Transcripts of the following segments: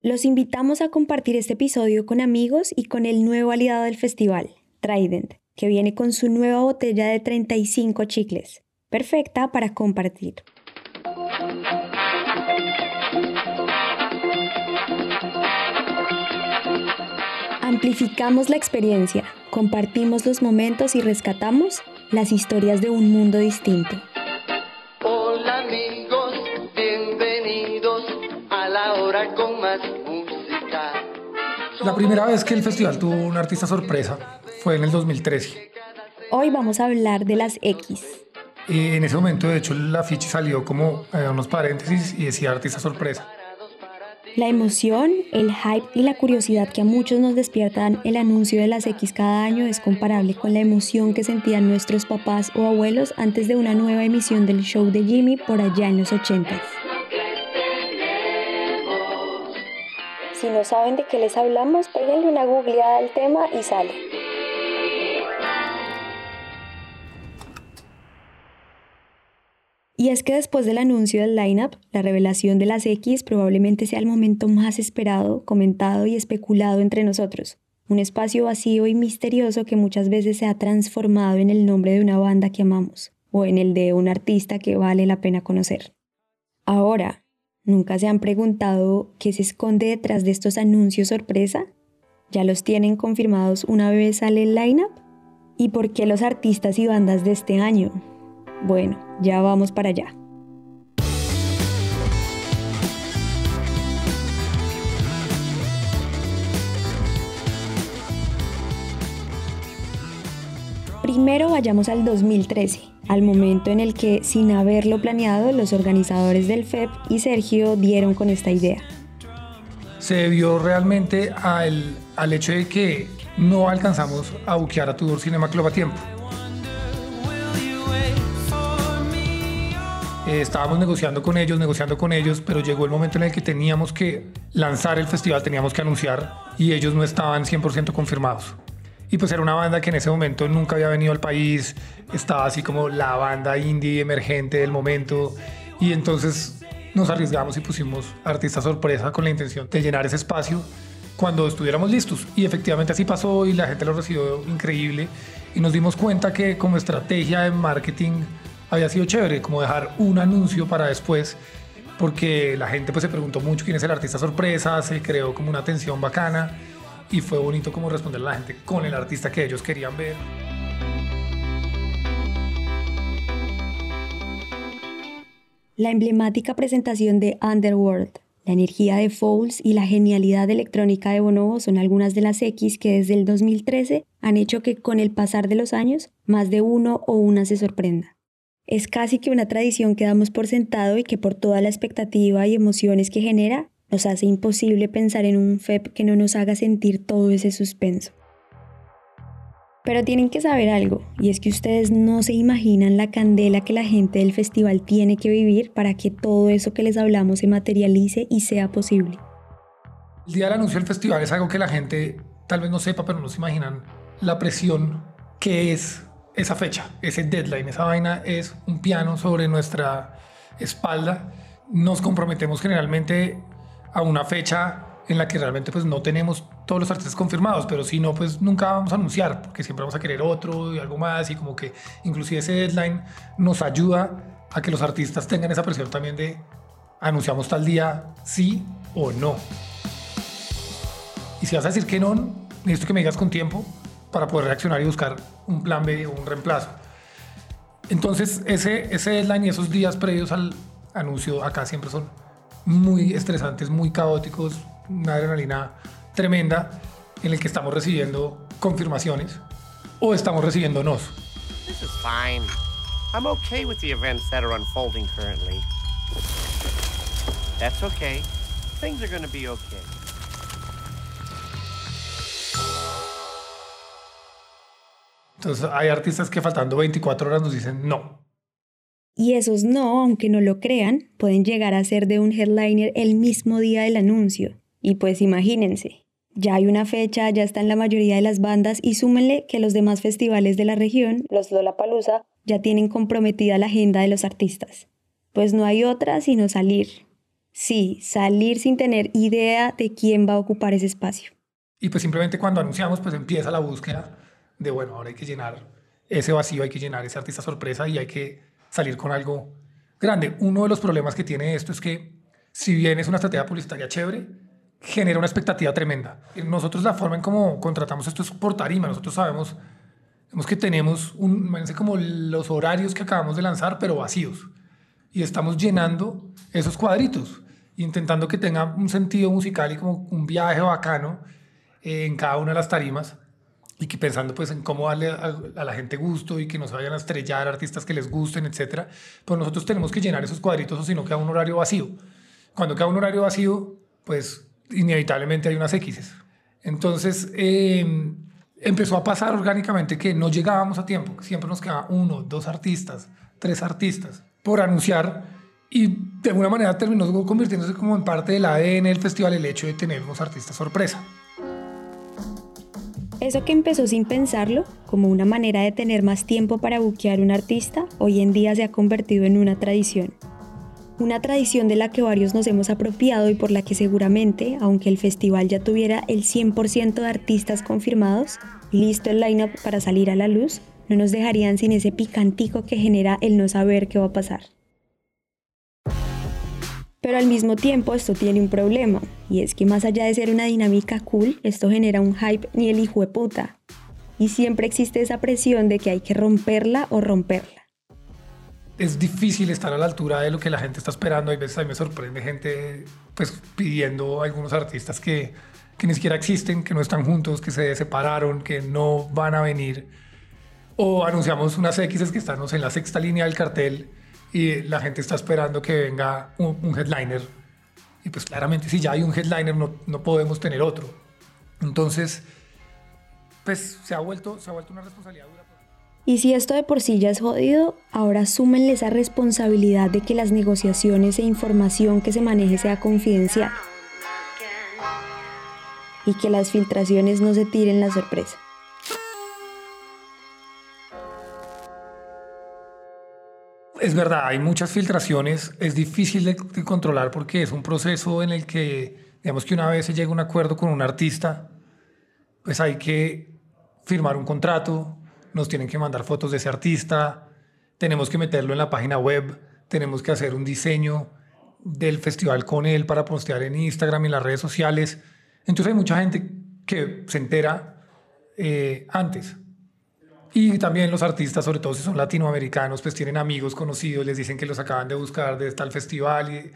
Los invitamos a compartir este episodio con amigos y con el nuevo aliado del festival, Trident, que viene con su nueva botella de 35 chicles, perfecta para compartir. Amplificamos la experiencia, compartimos los momentos y rescatamos las historias de un mundo distinto. La primera vez que el festival tuvo un artista sorpresa fue en el 2013. Hoy vamos a hablar de las X. Y en ese momento, de hecho, el afiche salió como eh, unos paréntesis y decía artista sorpresa. La emoción, el hype y la curiosidad que a muchos nos despiertan el anuncio de las X cada año es comparable con la emoción que sentían nuestros papás o abuelos antes de una nueva emisión del show de Jimmy por allá en los 80. Si no saben de qué les hablamos, péguenle una googleada al tema y sale. Y es que después del anuncio del lineup, la revelación de las X probablemente sea el momento más esperado, comentado y especulado entre nosotros. Un espacio vacío y misterioso que muchas veces se ha transformado en el nombre de una banda que amamos o en el de un artista que vale la pena conocer. Ahora, ¿nunca se han preguntado qué se esconde detrás de estos anuncios sorpresa? ¿Ya los tienen confirmados una vez sale el lineup? ¿Y por qué los artistas y bandas de este año? Bueno, ya vamos para allá. Primero vayamos al 2013, al momento en el que, sin haberlo planeado, los organizadores del FEP y Sergio dieron con esta idea. Se debió realmente al, al hecho de que no alcanzamos a buquear a Tudor Cinema Club a tiempo. Eh, estábamos negociando con ellos, negociando con ellos, pero llegó el momento en el que teníamos que lanzar el festival, teníamos que anunciar y ellos no estaban 100% confirmados. Y pues era una banda que en ese momento nunca había venido al país, estaba así como la banda indie emergente del momento. Y entonces nos arriesgamos y pusimos artista sorpresa con la intención de llenar ese espacio cuando estuviéramos listos. Y efectivamente así pasó y la gente lo recibió increíble. Y nos dimos cuenta que como estrategia de marketing había sido chévere, como dejar un anuncio para después, porque la gente pues se preguntó mucho quién es el artista sorpresa, se creó como una tensión bacana y fue bonito como responder la gente con el artista que ellos querían ver. La emblemática presentación de Underworld, la energía de Fouls y la genialidad electrónica de Bonobo son algunas de las X que desde el 2013 han hecho que con el pasar de los años más de uno o una se sorprenda. Es casi que una tradición que damos por sentado y que por toda la expectativa y emociones que genera, nos hace imposible pensar en un FEP que no nos haga sentir todo ese suspenso. Pero tienen que saber algo, y es que ustedes no se imaginan la candela que la gente del festival tiene que vivir para que todo eso que les hablamos se materialice y sea posible. El día del anuncio del festival es algo que la gente tal vez no sepa, pero no se imaginan la presión que es esa fecha, ese deadline, esa vaina es un piano sobre nuestra espalda. Nos comprometemos generalmente a una fecha en la que realmente pues no tenemos todos los artistas confirmados, pero si no, pues nunca vamos a anunciar, porque siempre vamos a querer otro y algo más, y como que inclusive ese deadline nos ayuda a que los artistas tengan esa presión también de anunciamos tal día sí o no. Y si vas a decir que no, necesito que me digas con tiempo, para poder reaccionar y buscar un plan B o un reemplazo. Entonces, ese, ese deadline y esos días previos al anuncio acá siempre son muy estresantes, muy caóticos, una adrenalina tremenda en el que estamos recibiendo confirmaciones o estamos recibiendo nos. This is fine. I'm okay with the events that are unfolding currently. That's okay. Things are going to be okay. Entonces hay artistas que faltando 24 horas nos dicen no. Y esos no, aunque no lo crean, pueden llegar a ser de un headliner el mismo día del anuncio. Y pues imagínense, ya hay una fecha, ya está en la mayoría de las bandas y súmenle que los demás festivales de la región, los Lollapalooza, ya tienen comprometida la agenda de los artistas. Pues no hay otra sino salir. Sí, salir sin tener idea de quién va a ocupar ese espacio. Y pues simplemente cuando anunciamos, pues empieza la búsqueda de, bueno, ahora hay que llenar ese vacío, hay que llenar ese artista sorpresa y hay que salir con algo grande. Uno de los problemas que tiene esto es que si bien es una estrategia publicitaria chévere, genera una expectativa tremenda. Nosotros la forma en cómo contratamos esto es por tarima. Nosotros sabemos, sabemos que tenemos un, como los horarios que acabamos de lanzar, pero vacíos. Y estamos llenando esos cuadritos intentando que tenga un sentido musical y como un viaje bacano eh, en cada una de las tarimas y que pensando pues en cómo darle a, la gente gusto y que nos vayan a estrellar artistas que les gusten, etcétera, pues nosotros tenemos que llenar esos cuadritos o si no queda un horario vacío. Cuando queda un horario vacío, pues inevitablemente hay unas X. Entonces em, empezó a pasar orgánicamente que no llegábamos a tiempo, siempre nos quedaba uno, dos artistas, tres artistas por anunciar y de alguna manera terminó convirtiéndose como en parte del ADN del festival el hecho de tener unos artistas sorpresa. Eso que empezó sin pensarlo, como una manera de tener más tiempo para buquear un artista, hoy en día se ha convertido en una tradición. Una tradición de la que varios nos hemos apropiado y por la que seguramente, aunque el festival ya tuviera el 100% de artistas confirmados, listo el lineup para salir a la luz, no nos dejarían sin ese picantico que genera el no saber qué va a pasar. Pero al mismo tiempo esto tiene un problema, y es que más allá de ser una dinámica cool, esto genera un hype ni el hijo de puta. Y siempre existe esa presión de que hay que romperla o romperla. Es difícil estar a la altura de lo que la gente está esperando. Hay veces a mí me sorprende gente pues, pidiendo a algunos artistas que, que ni siquiera existen, que no están juntos, que se separaron, que no van a venir. O anunciamos unas X que están en la sexta línea del cartel y la gente está esperando que venga un, headliner. Y pues claramente si ya hay un headliner no, no, podemos tener otro. Entonces, pues se ha vuelto, se ha vuelto una responsabilidad dura. Y si esto de por sí ya es jodido, ahora súmenle esa responsabilidad de que las negociaciones e información que se maneje sea confidencial. Y que las filtraciones no se tiren la sorpresa. Es verdad, hay muchas filtraciones, es difícil de, controlar porque es un proceso en el que, digamos que una vez se llega a un acuerdo con un artista, pues hay que firmar un contrato, nos tienen que mandar fotos de ese artista, tenemos que meterlo en la página web, tenemos que hacer un diseño del festival con él para postear en Instagram y en las redes sociales. Entonces hay mucha gente que se entera eh, antes. Y también los artistas, sobre todo si son latinoamericanos, pues tienen amigos conocidos, les dicen que los acaban de buscar de tal festival y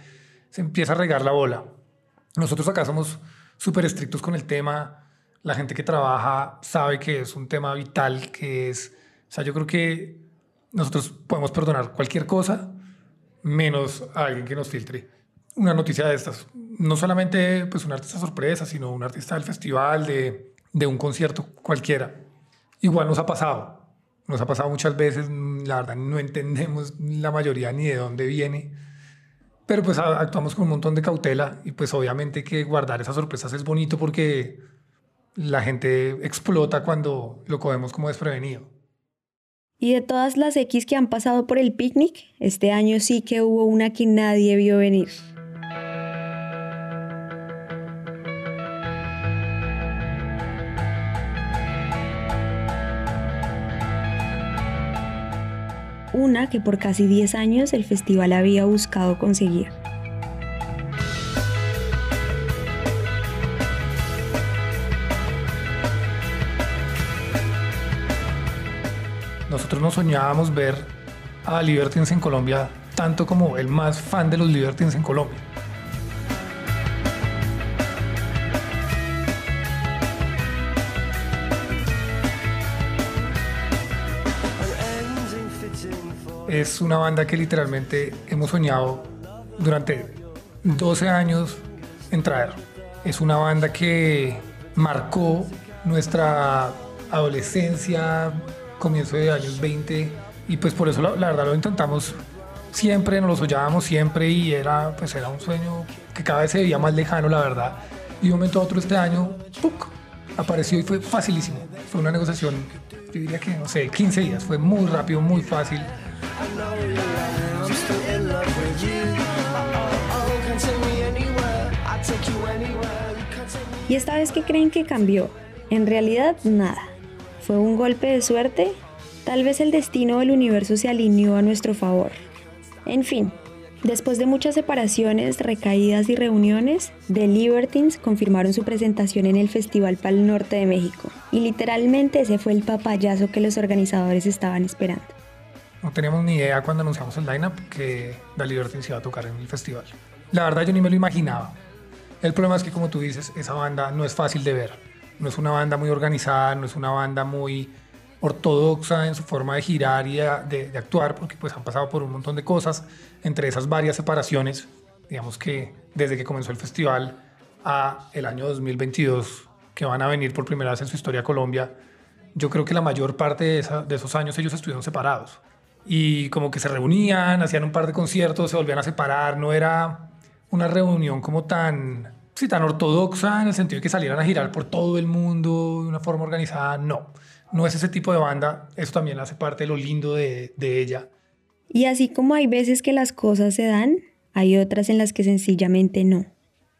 se empieza a regar la bola. Nosotros acá somos súper estrictos con el tema. La gente que trabaja sabe que es un tema vital, que es... O sea, yo creo que nosotros podemos perdonar cualquier cosa, menos a alguien que nos filtre una noticia de estas. No solamente pues un artista sorpresa, sino un artista del festival, de, de un concierto cualquiera. Igual nos ha pasado, nos ha pasado muchas veces, la verdad no entendemos la mayoría ni de dónde viene, pero pues actuamos con un montón de cautela y pues obviamente que guardar esas sorpresas es bonito porque la gente explota cuando lo cogemos como desprevenido. Y de todas las X que han pasado por el picnic, este año sí que hubo una que nadie vio venir. Una que por casi 10 años el festival había buscado conseguir. Nosotros nos soñábamos ver a Libertines en Colombia tanto como el más fan de los Libertines en Colombia. Es una banda que literalmente hemos soñado durante 12 años en traer. Es una banda que marcó nuestra adolescencia, comienzo de años 20 y pues por eso la, verdad lo intentamos siempre, nos lo soñábamos siempre y era pues era un sueño que cada vez se veía más lejano la verdad y un momento a otro este año ¡puc! apareció y fue facilísimo. Fue una negociación, yo diría que no sé, 15 días, fue muy rápido, muy fácil. ¿Y esta vez qué creen que cambió? En realidad, nada. ¿Fue un golpe de suerte? Tal vez el destino del universo se alineó a nuestro favor. En fin, después de muchas separaciones, recaídas y reuniones, The Libertines confirmaron su presentación en el Festival Pal Norte de México. Y literalmente ese fue el papayazo que los organizadores estaban esperando. No teníamos ni idea cuando anunciamos el lineup que The Libertines iba a tocar en el festival. La verdad yo ni me lo imaginaba. El problema es que como tú dices, esa banda no es fácil de ver. No es una banda muy organizada, no es una banda muy ortodoxa en su forma de girar y de, actuar, porque pues han pasado por un montón de cosas, entre esas varias separaciones, digamos que desde que comenzó el festival a el año 2022, que van a venir por primera vez en su historia a Colombia, yo creo que la mayor parte de esos años ellos estuvieron separados. Y como que se reunían, hacían un par de conciertos, se volvían a separar, no era una reunión como tan, sí, tan ortodoxa en el sentido de que salieran a girar por todo el mundo de una forma organizada, no no es ese tipo de banda, eso también hace parte de lo lindo de, de ella. Y así como hay veces que las cosas se dan, hay otras en las que sencillamente no,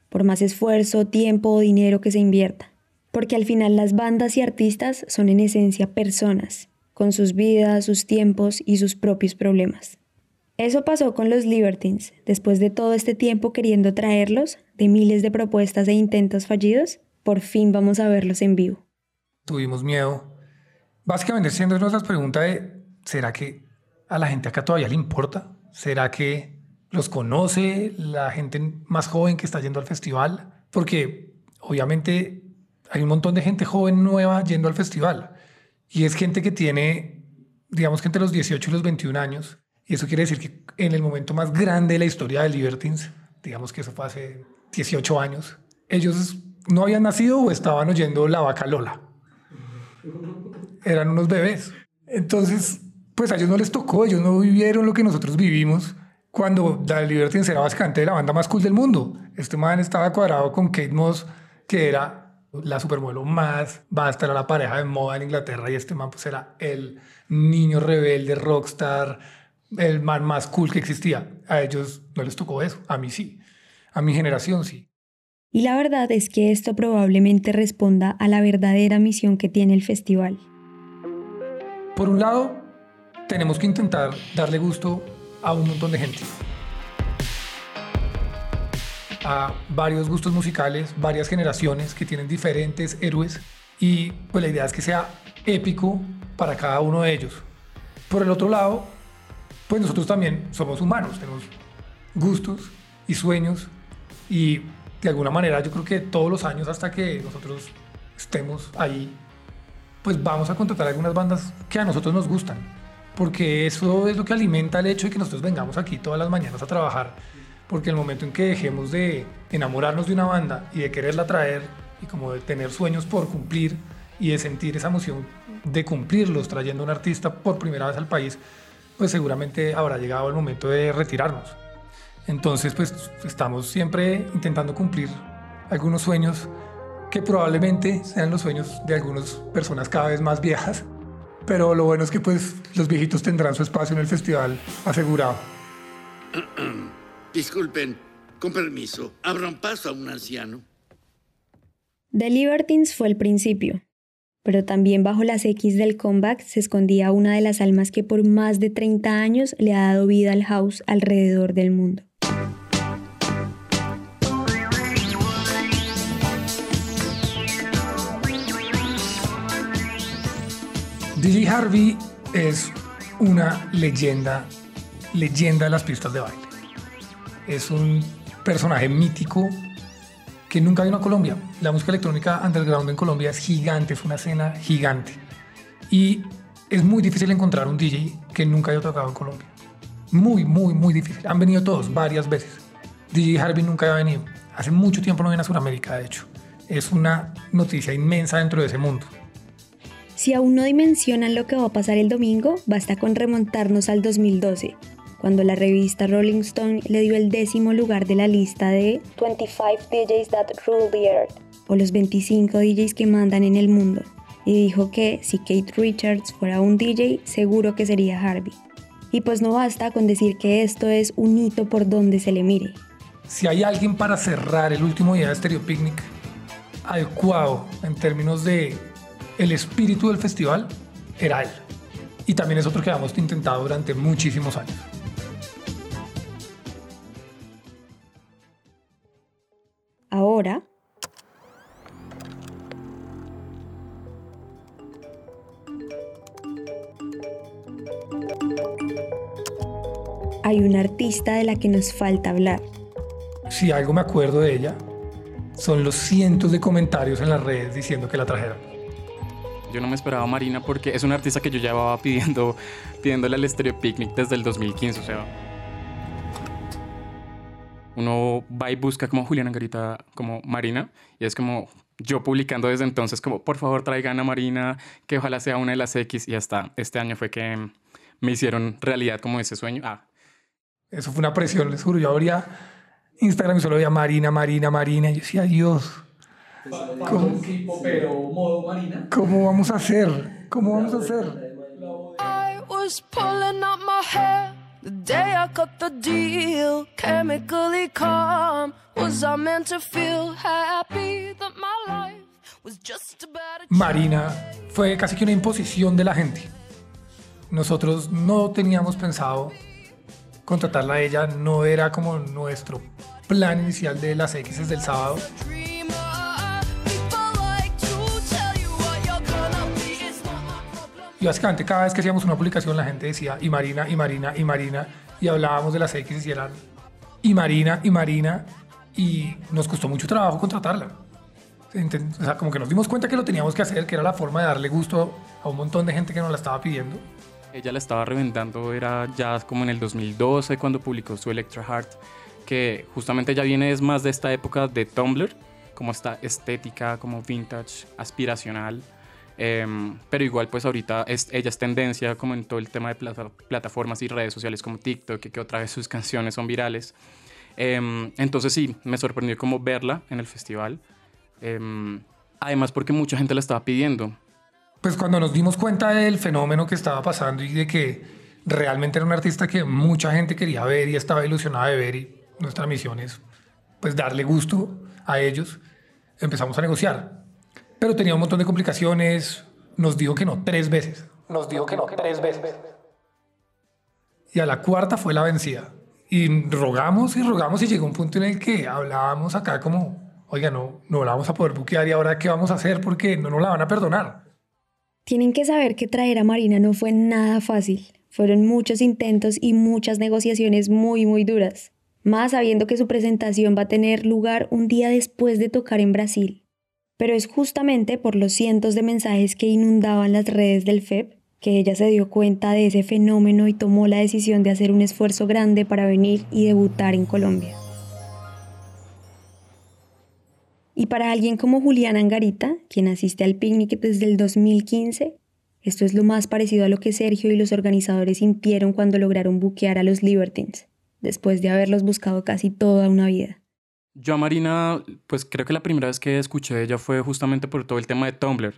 por más esfuerzo, tiempo o dinero que se invierta. Porque al final las bandas y artistas son en esencia personas, con sus vidas, sus tiempos y sus propios problemas. Eso pasó con los Libertines, después de todo este tiempo queriendo traerlos, de miles de propuestas e intentos fallidos, por fin vamos a verlos en vivo. Tuvimos miedo, Básicamente siendo nuestra pregunta de, ¿será que a la gente acá todavía le importa? ¿Será que los conoce la gente más joven que está yendo al festival? Porque obviamente hay un montón de gente joven nueva yendo al festival. Y es gente que tiene, digamos que entre los 18 y los 21 años. Y eso quiere decir que en el momento más grande de la historia de Libertines, digamos que eso fue hace 18 años, ellos no habían nacido o estaban oyendo La Vaca Lola eran unos bebés. Entonces, pues a ellos no les tocó, ellos no vivieron lo que nosotros vivimos cuando The Libertines era básicamente la banda más cool del mundo. Este man estaba cuadrado con Kate Moss, que era la supermodelo más basta, era la pareja de moda en Inglaterra y este man pues era el niño rebelde, rockstar, el man más cool que existía. A ellos no les tocó eso, a mí sí, a mi generación sí. Y la verdad es que esto probablemente responda a la verdadera misión que tiene el festival. Por un lado, tenemos que intentar darle gusto a un montón de gente. A varios gustos musicales, varias generaciones que tienen diferentes héroes y pues la idea es que sea épico para cada uno de ellos. Por el otro lado, pues nosotros también somos humanos, tenemos gustos y sueños y de alguna manera yo creo que todos los años hasta que nosotros estemos ahí pues vamos a contratar algunas bandas que a nosotros nos gustan, porque eso es lo que alimenta el hecho de que nosotros vengamos aquí todas las mañanas a trabajar, porque el momento en que dejemos de enamorarnos de una banda y de quererla traer y como de tener sueños por cumplir y de sentir esa emoción de cumplirlos trayendo a un artista por primera vez al país, pues seguramente habrá llegado el momento de retirarnos. Entonces, pues estamos siempre intentando cumplir algunos sueños que probablemente sean los sueños de algunas personas cada vez más viejas, pero lo bueno es que pues los viejitos tendrán su espacio en el festival asegurado. Disculpen, con permiso, abran paso a un anciano. The Libertines fue el principio, pero también bajo las X del comeback se escondía una de las almas que por más de 30 años le ha dado vida al house alrededor del mundo. DJ Harvey es una leyenda, leyenda de las pistas de baile. Es un personaje mítico que nunca vino a Colombia. La música electrónica underground en Colombia es gigante, es una escena gigante. Y es muy difícil encontrar un DJ que nunca haya tocado en Colombia. Muy, muy, muy difícil. Han venido todos varias veces. DJ Harvey nunca ha venido. Hace mucho tiempo no viene a Sudamérica, de hecho. Es una noticia inmensa dentro de ese mundo. Si aún no dimensionan lo que va a pasar el domingo, basta con remontarnos al 2012, cuando la revista Rolling Stone le dio el décimo lugar de la lista de 25 DJs that rule the earth, o los 25 DJs que mandan en el mundo, y dijo que si Kate Richards fuera un DJ, seguro que sería Harvey. Y pues no basta con decir que esto es un hito por donde se le mire. si hay alguien para cerrar el último día de Stereo Picnic adecuado en términos de el espíritu del festival, era él. Y también es otro que hemos intentado durante muchísimos años. Ahora, hay una artista de la que nos falta hablar. Si algo me acuerdo de ella, son los cientos de comentarios en las redes diciendo que la trajeron. Yo no me esperaba a Marina porque es una artista que yo llevaba pidiendo, pidiéndole al Stereo Picnic desde el 2015, o sea. Uno va y busca como Juliana Angarita, como Marina, y es como yo publicando desde entonces, como por favor traigan a Marina, que ojalá sea una de las X, y hasta este año fue que me hicieron realidad como ese sueño. Ah. Eso fue una presión, les juro. Yo abría Instagram y solo veía Marina, Marina, Marina, y yo decía, Dios. ¿Cómo, pero modo Marina. ¿Cómo vamos a hacer? ¿Cómo vamos a hacer? I was pulling up my hair the day I cut the deal. Chemically calm. Was I meant to feel happy that my life was just about a Marina fue casi que una imposición de la gente. Nosotros no teníamos pensado contratarla a ella, no era como nuestro plan inicial de las X del sábado. Y básicamente cada vez que hacíamos una publicación la gente decía y Marina, y Marina, y Marina, y hablábamos de las X y eran y Marina, y Marina, y nos costó mucho trabajo contratarla. O sea, como que nos dimos cuenta que lo teníamos que hacer, que era la forma de darle gusto a un montón de gente que nos la estaba pidiendo. Ella la estaba reventando, era ya como en el 2012 cuando publicó su Electra Heart, que justamente ya viene es más de esta época de Tumblr, como esta estética, como vintage, aspiracional. Em, pero igual pues ahorita es, ella es tendencia como en todo el tema de plata- plataformas y redes sociales como TikTok, que, que otra vez sus canciones son virales. Em, entonces sí, me sorprendió como verla en el festival. Em, además porque mucha gente la estaba pidiendo. Pues cuando nos dimos cuenta del fenómeno que estaba pasando y de que realmente era un artista que mucha gente quería ver y estaba ilusionada de ver y nuestra misión es pues darle gusto a ellos, empezamos a negociar. Pero tenía un montón de complicaciones, nos dijo que no tres veces. Nos dijo que no tres veces. Y a la cuarta fue la vencida. Y rogamos y rogamos y llegó un punto en el que hablábamos acá como, oiga, no, no la vamos a poder buquear y ahora qué vamos a hacer porque no nos la van a perdonar. Tienen que saber que traer a Marina no fue nada fácil. Fueron muchos intentos y muchas negociaciones muy, muy duras. Más sabiendo que su presentación va a tener lugar un día después de tocar en Brasil. Pero es justamente por los cientos de mensajes que inundaban las redes del FEP que ella se dio cuenta de ese fenómeno y tomó la decisión de hacer un esfuerzo grande para venir y debutar en Colombia. Y para alguien como Juliana Angarita, quien asiste al picnic desde el 2015, esto es lo más parecido a lo que Sergio y los organizadores sintieron cuando lograron buquear a los Libertines, después de haberlos buscado casi toda una vida. Yo a Marina, pues creo que la primera vez que escuché ella fue justamente por todo el tema de Tumblr,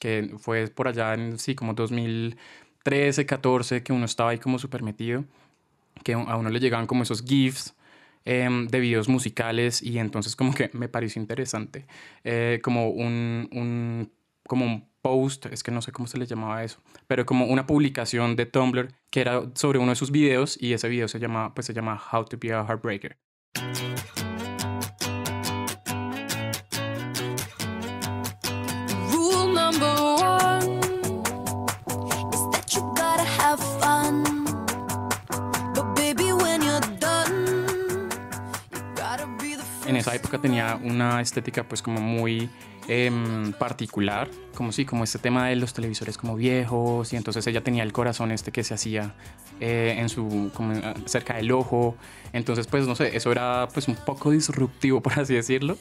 que fue por allá en, sí, como 2013, 14, que uno estaba ahí como súper metido, que a uno le llegaban como esos GIFs em, de videos musicales y entonces como que me pareció interesante, eh, como un, un, como un post, es que no sé cómo se le llamaba eso, pero como una publicación de Tumblr que era sobre uno de sus videos y ese video se llama, pues se llama How to be a Heartbreaker. Esa época tenía una estética pues como muy em, particular, como sí, como este tema de los televisores como viejos y entonces ella tenía el corazón este que se hacía eh, en su, como eh, cerca del ojo, entonces pues no sé, eso era pues un poco disruptivo por así decirlo.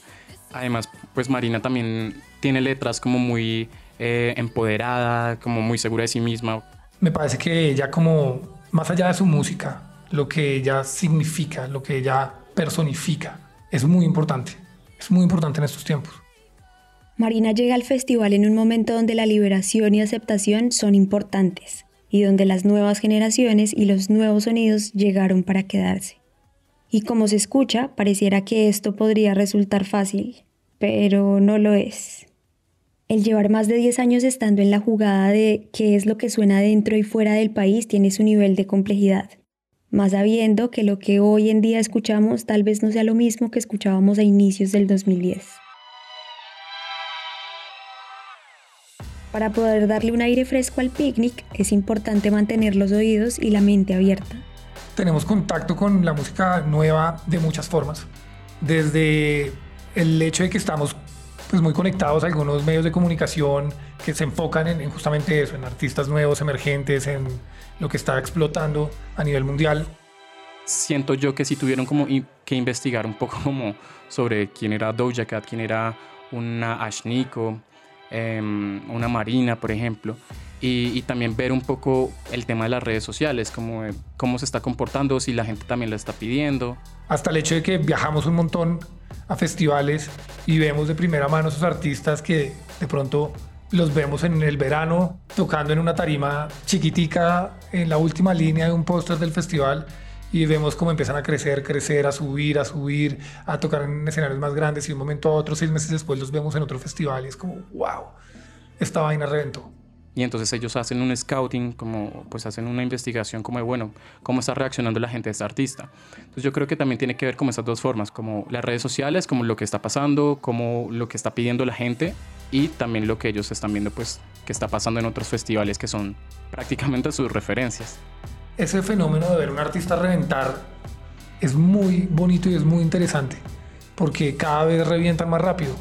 Además pues Marina también tiene letras como muy eh, empoderada, como muy segura de sí misma, Me parece que ella como, más allá de su música, lo que ella significa, lo que ella personifica, es muy importante. Es muy importante en estos tiempos. Marina llega al festival en un momento donde la liberación y aceptación son importantes y donde las nuevas generaciones y los nuevos sonidos llegaron para quedarse. Y como se escucha, pareciera que esto podría resultar fácil, pero no lo es. El llevar más de 10 años estando en la jugada de qué es lo que suena dentro y fuera del país tiene su nivel de complejidad, más sabiendo que lo que hoy en día escuchamos tal vez no sea lo mismo que escuchábamos a inicios del 2010. Para poder darle un aire fresco al picnic es importante mantener los oídos y la mente abierta. Tenemos contacto con la música nueva de muchas formas, desde el hecho de que estamos pues muy conectados a algunos medios de comunicación que se enfocan en, justamente eso, en artistas nuevos, emergentes, en lo que está explotando a nivel mundial. Siento yo que si tuvieron como que investigar un poco como sobre quién era Doja Cat, quién era una Ashniko, Em, una marina, por ejemplo, y, también ver un poco el tema de las redes sociales, como, cómo se está comportando, si la gente también la está pidiendo. Hasta el hecho de que viajamos un montón a festivales y vemos de primera mano esos artistas que de pronto los vemos en el verano tocando en una tarima chiquitica en la última línea de un póster del festival y vemos cómo empiezan a crecer, crecer, a subir, a subir, a tocar en escenarios más grandes y de un momento a otro, seis meses después, los vemos en otro festival y es como, wow, esta vaina reventó. Y entonces ellos hacen un scouting, como pues hacen una investigación como de, bueno, cómo está reaccionando la gente a este artista. Entonces yo creo que también tiene que ver con esas dos formas, como las redes sociales, como lo que está pasando, como lo que está pidiendo la gente y también lo que ellos están viendo pues que está pasando en otros festivales que son prácticamente sus referencias ese fenómeno de ver un artista reventar es muy bonito y es muy interesante, porque cada vez revientan más rápido.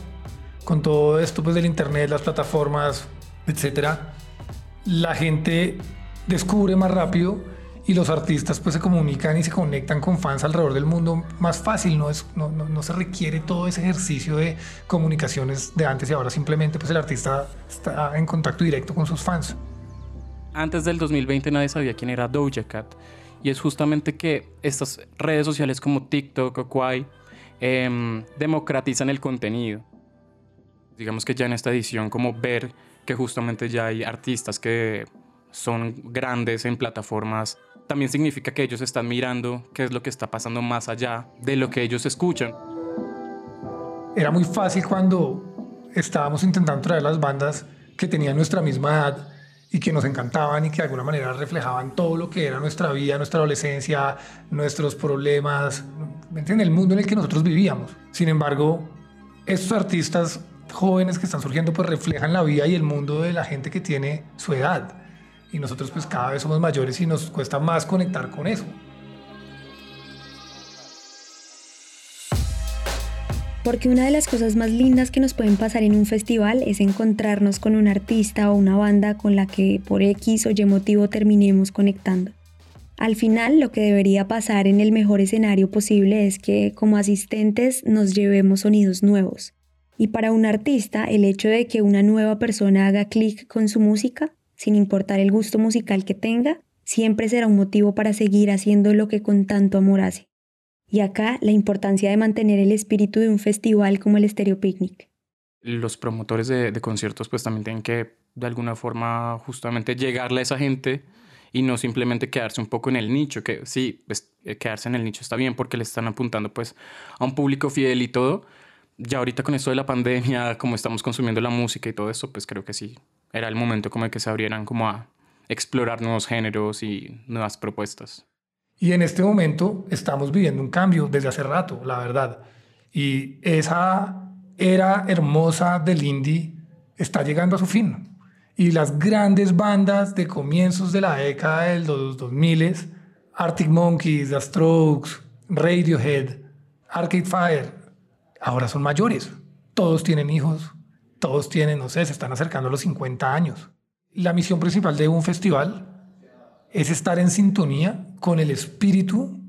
Con todo esto pues, del internet, las plataformas, etcétera, la gente descubre más rápido y los artistas pues se comunican y se conectan con fans alrededor del mundo más fácil, no, es, no, no, no, se requiere todo ese ejercicio de comunicaciones de antes y ahora simplemente pues el artista está en contacto directo con sus fans antes del 2020 nadie sabía quién era Doja Cat. Y es justamente que estas redes sociales como TikTok o Kwai em, democratizan el contenido. Digamos que ya en esta edición, como ver que justamente ya hay artistas que son grandes en plataformas, también significa que ellos están mirando qué es lo que está pasando más allá de lo que ellos escuchan. Era muy fácil cuando estábamos intentando traer las bandas que tenían nuestra misma edad y que nos encantaban y que de alguna manera reflejaban todo lo que era nuestra vida, nuestra adolescencia, nuestros problemas, en el mundo en el que nosotros vivíamos. Sin embargo, estos artistas jóvenes que están surgiendo pues reflejan la vida y el mundo de la gente que tiene su edad. Y nosotros pues cada vez somos mayores y nos cuesta más conectar con eso. porque una de las cosas más lindas que nos pueden pasar en un festival es encontrarnos con un artista o una banda con la que por X o Y motivo terminemos conectando. Al final, lo que debería pasar en el mejor escenario posible es que como asistentes nos llevemos sonidos nuevos. Y para un artista, el hecho de que una nueva persona haga clic con su música, sin importar el gusto musical que tenga, siempre será un motivo para seguir haciendo lo que con tanto amor hace. Y acá la importancia de mantener el espíritu de un festival como el Stereo Picnic. Los promotores de, conciertos pues también tienen que de alguna forma justamente llegarle a esa gente y no simplemente quedarse un poco en el nicho, que sí, pues, eh, quedarse en el nicho está bien porque le están apuntando pues a un público fiel y todo. Ya ahorita con esto de la pandemia, como estamos consumiendo la música y todo eso, pues creo que sí, era el momento como de que se abrieran como a explorar nuevos géneros y nuevas propuestas. Y en este momento estamos viviendo un cambio desde hace rato, la verdad. Y esa era hermosa del indie está llegando a su fin. Y las grandes bandas de comienzos de la década del 2000, Arctic Monkeys, The Strokes, Radiohead, Arcade Fire, ahora son mayores. Todos tienen hijos, todos tienen, no sé, se están acercando a los 50 años. La misión principal de un festival es estar en sintonía con el espíritu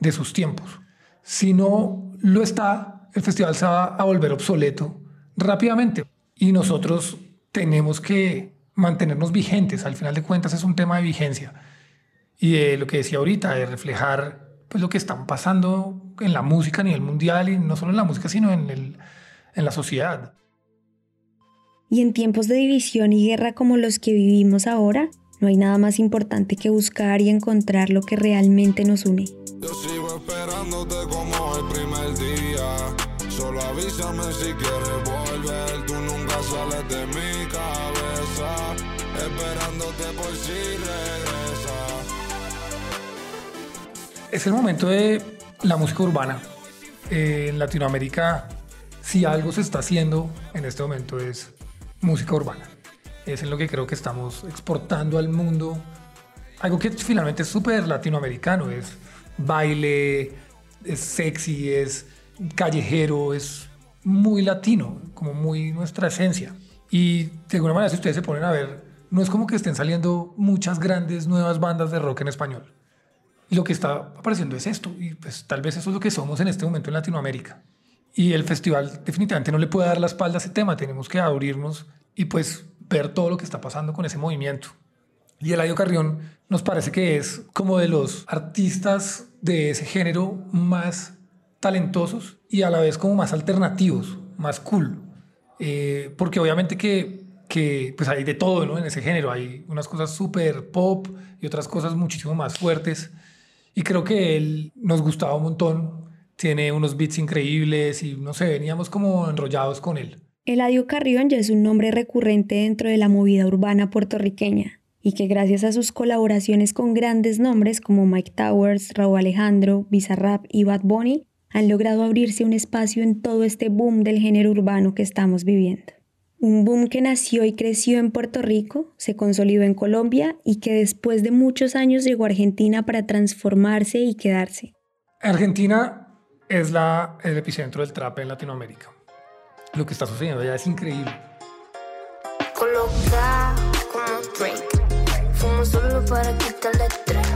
de sus tiempos. Si no lo está, el festival se va a volver obsoleto rápidamente y nosotros tenemos que mantenernos vigentes. Al final de cuentas es un tema de vigencia y de lo que decía ahorita, de reflejar pues, lo que está pasando en la música a nivel mundial y no solo en la música, sino en, el, en la sociedad. Y en tiempos de división y guerra como los que vivimos ahora, no hay nada más importante que buscar y encontrar lo que realmente nos une. Yo sigo esperándote como el primer día. Solo avísame si quieres volver. Tú nunca sales de mi cabeza. Esperándote por si regresa. Es el momento de la música urbana. Eh, en Latinoamérica, si algo se está haciendo en este momento es música urbana. Es en lo que creo que estamos exportando al mundo. Algo que finalmente es súper latinoamericano. Es baile, es sexy, es callejero, es muy latino, como muy nuestra esencia. Y de alguna manera, si ustedes se ponen a ver, no es como que estén saliendo muchas grandes nuevas bandas de rock en español. Lo que está apareciendo es esto, y pues tal vez eso es lo que somos en este momento en Latinoamérica. Y el festival definitivamente no le puede dar la espalda a ese tema, tenemos que abrirnos y pues ver todo lo que está pasando con ese movimiento. Y Eladio Carrión nos parece que es como de los artistas de ese género más talentosos y a la vez como más alternativos, más cool. Eh, porque obviamente que, que, pues hay de todo ¿no? en ese género. Hay unas cosas súper pop y otras cosas muchísimo más fuertes. Y creo que él nos gustaba un montón. Tiene unos beats increíbles y no sé, veníamos como enrollados con él. Eladio Carrión ya es un nombre recurrente dentro de la movida urbana puertorriqueña y que gracias a sus colaboraciones con grandes nombres como Mike Towers, Raúl Alejandro, Bizarrap y Bad Bunny, han logrado abrirse un espacio en todo este boom del género urbano que estamos viviendo. Un boom que nació y creció en Puerto Rico, se consolidó en Colombia y que después de muchos años llegó a Argentina para transformarse y quedarse. Argentina es la, el epicentro del trap en Latinoamérica. Lo que está sucediendo allá es increíble. Coloca como Drake. Fumo solo para quitarle estrés.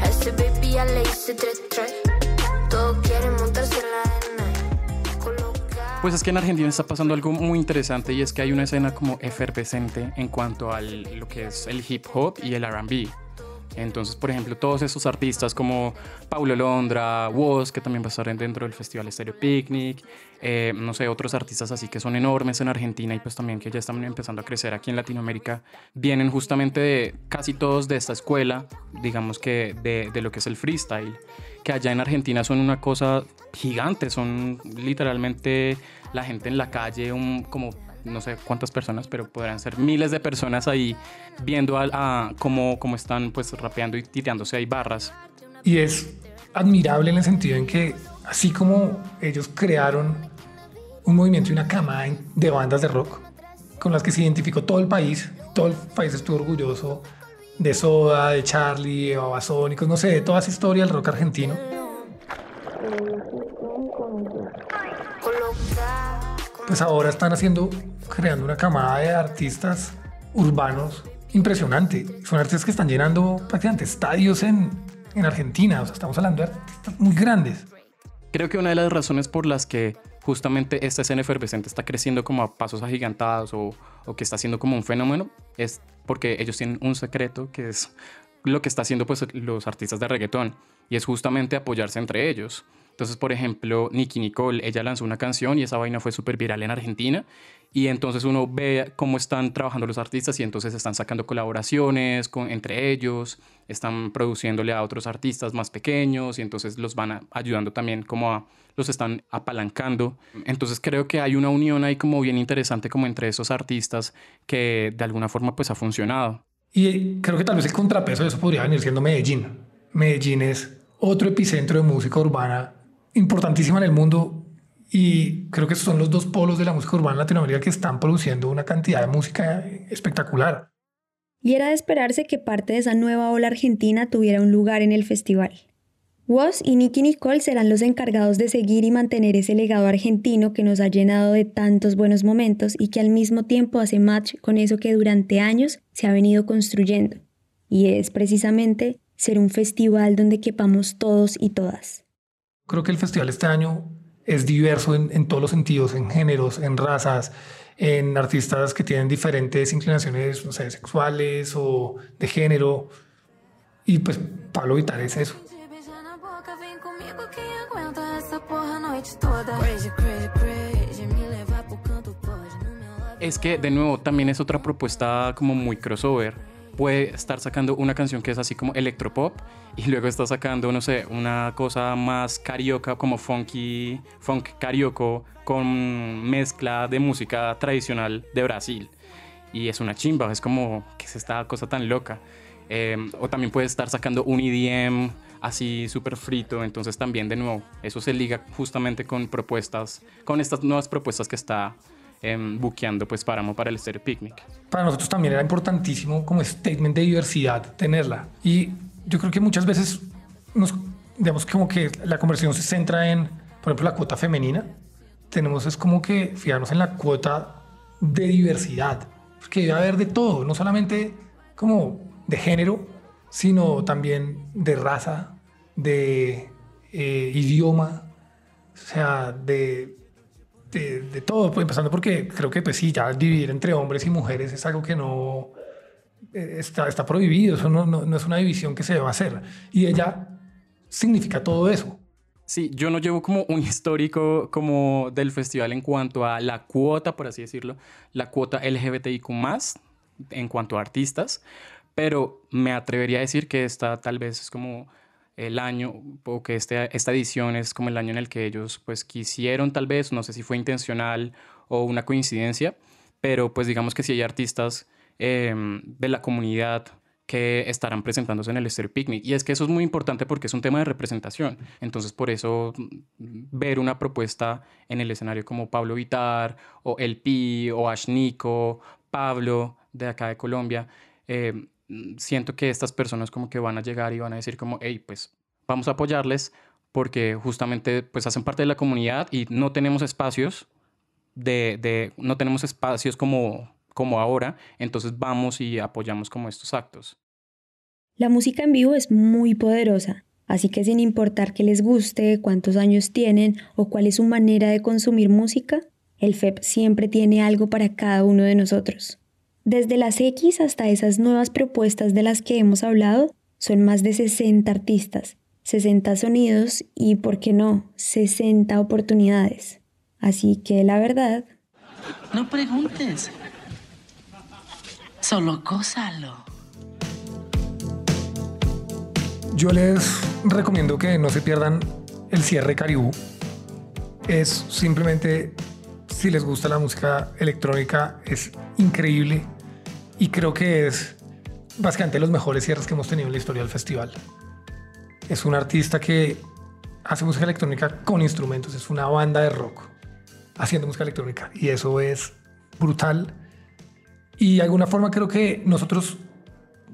A ese baby ya le hice tres tres. Todos quieren montarse en la arena. Coloca. Pues es que en Argentina está pasando algo muy interesante y es que hay una escena como efervescente en cuanto a lo que es el hip hop y el RB. Entonces, por ejemplo, todos esos artistas como Paulo Londra, Woz, que también va a estar dentro del Festival Stereo Picnic, eh, no sé, otros artistas así que son enormes en Argentina y pues también que ya están empezando a crecer aquí en Latinoamérica, vienen justamente de casi todos de esta escuela, digamos que de, de lo que es el freestyle, que allá en Argentina son una cosa gigante, son literalmente la gente en la calle, un, como no sé cuántas personas, pero podrán ser miles de personas ahí viendo a, a cómo, cómo están pues rapeando y tirándose ahí barras. Y es admirable en el sentido en que, así como ellos crearon un movimiento y una cama de bandas de rock con las que se identificó todo el país, todo el país estuvo orgulloso de Soda, de Charlie, de Babasónicos, no sé, de toda esa historia del rock argentino. Pues ahora están haciendo, creando una camada de artistas urbanos impresionante. Son artistas que están llenando prácticamente estadios en, en Argentina. O sea, estamos hablando de artistas muy grandes. Creo que una de las razones por las que justamente esta escena efervescente está creciendo como a pasos agigantados o, o que está siendo como un fenómeno es porque ellos tienen un secreto que es lo que está haciendo pues los artistas de reggaetón y es justamente apoyarse entre ellos. Entonces, por ejemplo, Nicki Nicole, ella lanzó una canción y esa vaina fue súper viral en Argentina. Y entonces uno ve cómo están trabajando los artistas y entonces están sacando colaboraciones con, entre ellos, están produciéndole a otros artistas más pequeños y entonces los van a- ayudando también como a, los están apalancando. Entonces creo que hay una unión ahí como bien interesante como entre esos artistas que de alguna forma pues ha funcionado. Y creo que tal vez el contrapeso de eso podría venir siendo Medellín. Medellín es otro epicentro de música urbana importantísima en el mundo y creo que son los dos polos de la música urbana en Latinoamérica que están produciendo una cantidad de música espectacular. Y era de esperarse que parte de esa nueva ola argentina tuviera un lugar en el festival. Woz y Nicky Nicole serán los encargados de seguir y mantener ese legado argentino que nos ha llenado de tantos buenos momentos y que al mismo tiempo hace match con eso que durante años se ha venido construyendo. Y es precisamente ser un festival donde quepamos todos y todas. Creo que el festival este año es diverso en, en todos los sentidos, en géneros, en razas, en artistas que tienen diferentes inclinaciones no sé, sexuales o de género. Y pues Pablo Vittar es eso. Es que, de nuevo, también es otra propuesta como muy crossover. Puede estar sacando una canción que es así como electropop y luego está sacando, no sé, una cosa más carioca como funky, funk carioco con mezcla de música tradicional de Brasil. Y es una chimba, es como que es esta cosa tan loca. Em, o también puede estar sacando un EDM así súper frito, entonces también de nuevo, eso se liga justamente con propuestas, con estas nuevas propuestas que está eh, buqueando pues Páramo para el Stereo Picnic. Para nosotros también era importantísimo como statement de diversidad tenerla. Y yo creo que muchas veces nos, digamos como que la conversación se centra en, por ejemplo, la cuota femenina. Tenemos es como que fijarnos en la cuota de diversidad, porque debe haber de todo, no solamente como de género, sino también de raza, de eh, idioma, o sea, de de, todo, pues, empezando porque creo que pues sí, ya dividir entre hombres y mujeres es algo que no eh, está, está prohibido, eso no, no, es una división que se deba hacer. Y ella significa todo eso. Sí, yo no llevo como un histórico como del festival en cuanto a la cuota, por así decirlo, la cuota LGBTIQ más en cuanto a artistas, pero me atrevería a decir que esta tal vez es como el año o que este, esta edición es como el año en el que ellos pues quisieron tal vez, no sé si fue intencional o una coincidencia, pero pues digamos que si hay artistas em, de la comunidad que estarán presentándose en el Stereo Picnic. Y es que eso es muy importante porque es un tema de representación. Entonces, por eso mm, ver una propuesta en el escenario como Pablo Vitar o El Pi o Ashnico, Pablo de acá de Colombia, eh, siento que estas personas como que van a llegar y van a decir como, hey, pues vamos a apoyarles porque justamente pues hacen parte de la comunidad y no tenemos espacios de, de no tenemos espacios como, como ahora, entonces vamos y apoyamos como estos actos. La música en vivo es muy poderosa, así que sin importar que les guste, cuántos años tienen o cuál es su manera de consumir música, el FEP siempre tiene algo para cada uno de nosotros. Desde las X hasta esas nuevas propuestas de las que hemos hablado, son más de 60 artistas, 60 sonidos y, ¿por qué no?, 60 oportunidades. Así que la verdad... No preguntes, solo cósalo. Yo les recomiendo que no se pierdan el cierre Caribú. Es simplemente, si les gusta la música electrónica, es increíble y creo que es básicamente los mejores cierres que hemos tenido en la historia del festival. Es un artista que hace música electrónica con instrumentos, es una banda de rock haciendo música electrónica y eso es brutal. Y de alguna forma creo que nosotros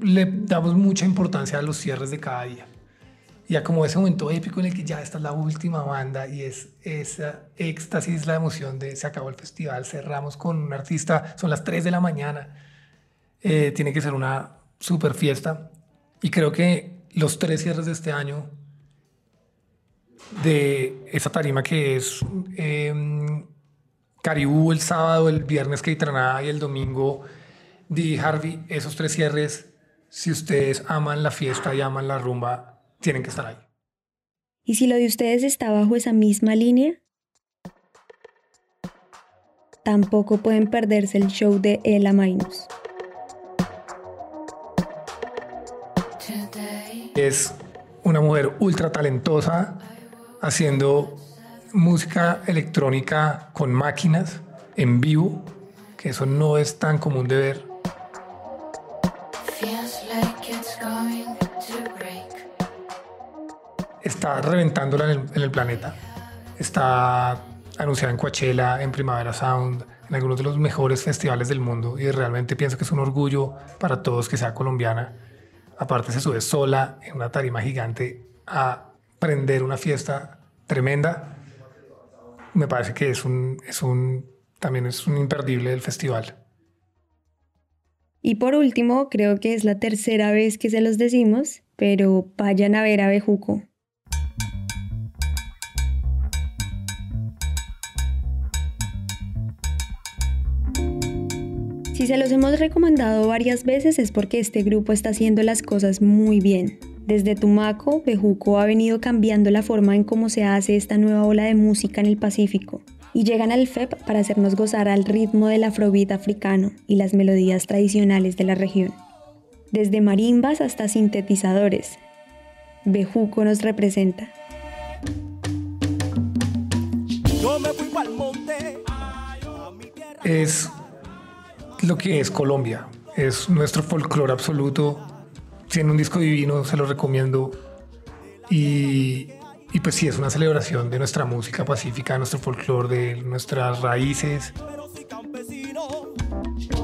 le damos mucha importancia a los cierres de cada día. Y a como ese momento épico en el que ya esta es la última banda y es esa éxtasis, la emoción de se acabó el festival, cerramos con un artista, son las 3 de la mañana eh, tiene que ser una super fiesta. Y creo que los tres cierres de este año de esa tarima que es eh, Caribú el sábado, el viernes Keitranada y el domingo Di Harvey, esos tres cierres, si ustedes aman la fiesta y aman la rumba, tienen que estar ahí. ¿Y si lo de ustedes está bajo esa misma línea? Tampoco pueden perderse el show de Ella Minus. Es una mujer ultra talentosa haciendo música electrónica con máquinas en vivo, que eso no es tan común de ver. Está reventándola en el, planeta. Está anunciada en Coachella, en Primavera Sound, en algunos de los mejores festivales del mundo y realmente pienso que es un orgullo para todos que sea colombiana Aparte se sube sola en una tarima gigante a prender una fiesta tremenda. Me parece que es un, es un, también es un imperdible del festival. Y por último, creo que es la tercera vez que se los decimos, pero vayan a ver a Bejuco. Se los hemos recomendado varias veces es porque este grupo está haciendo las cosas muy bien. Desde Tumaco, Bejuco ha venido cambiando la forma en cómo se hace esta nueva ola de música en el Pacífico y llegan al FEP para hacernos gozar al ritmo del afrobeat africano y las melodías tradicionales de la región. desde marimbas hasta sintetizadores. Bejuco nos representa. Es lo que es Colombia, es nuestro folclore absoluto. Tiene un disco divino, se lo recomiendo. Y, y pues sí, es una celebración de nuestra música pacífica, de nuestro folclore, de nuestras raíces.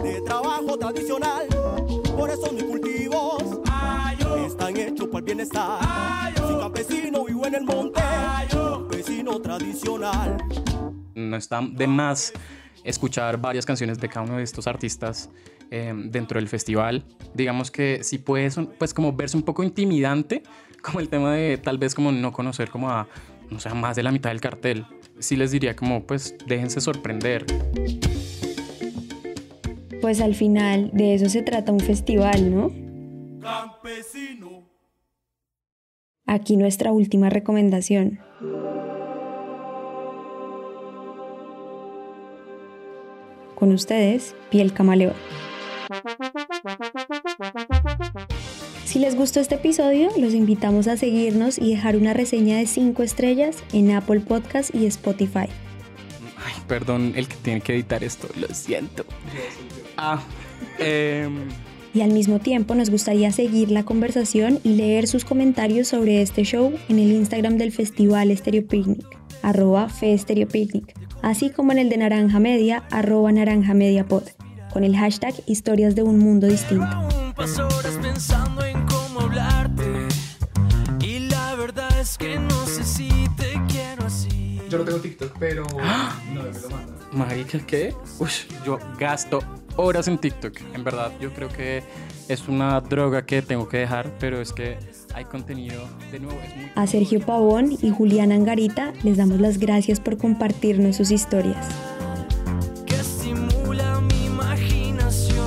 de trabajo tradicional. Por eso mis cultivos están hechos para el bienestar. Soy campesino, vivo en el monte, campesino tradicional. No está de más escuchar varias canciones de cada uno de estos artistas eh, dentro del festival. Digamos que si puede pues como verse un poco intimidante, como el tema de tal vez como no conocer como a, no sé, más de la mitad del cartel. Sí les diría como pues déjense sorprender. Pues al final de eso se trata un festival, ¿no? Campesino. Aquí nuestra última recomendación. Con ustedes, Piel Camaleón. Si les gustó este episodio, los invitamos a seguirnos y dejar una reseña de 5 estrellas en Apple Podcast y Spotify. Ay, perdón, el que tiene que editar esto, lo siento. Ah, eh, Y al mismo tiempo nos gustaría seguir la conversación y leer sus comentarios sobre este show en el Instagram del Festival Stereo Picnic, arroba Picnic, así como en el de Naranja Media, arroba Naranja Media con el hashtag Historias de un Mundo Distinto. Que no sé si te quiero así. Yo no tengo TikTok, pero no me lo manda. Marica, ¿qué? Uy, yo gasto horas en TikTok. En verdad, yo creo que es una droga que tengo que dejar, pero es que hay contenido, de nuevo, es muy... A Sergio Pavón y Julián Angarita les damos las gracias por compartirnos sus historias. Que estimula mi imaginación.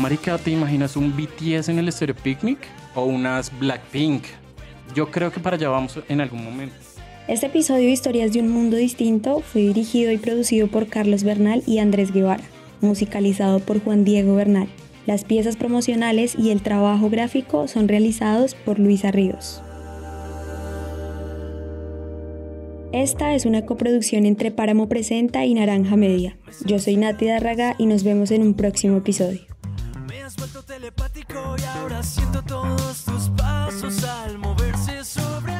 Marica, ¿te imaginas un BTS en el Stereo Picnic? O unas Blackpink. Yo creo que para allá vamos en algún momento. Este episodio de Historias de un Mundo Distinto fue dirigido y producido por Carlos Bernal y Andrés Guevara, musicalizado por Juan Diego Bernal. Las piezas promocionales y el trabajo gráfico son realizados por Luisa Ríos. Esta es una coproducción entre Páramo Presenta y Naranja Media. Yo soy Nati Darraga y nos vemos en un próximo episodio. Me has vuelto telepático y ahora siento sobre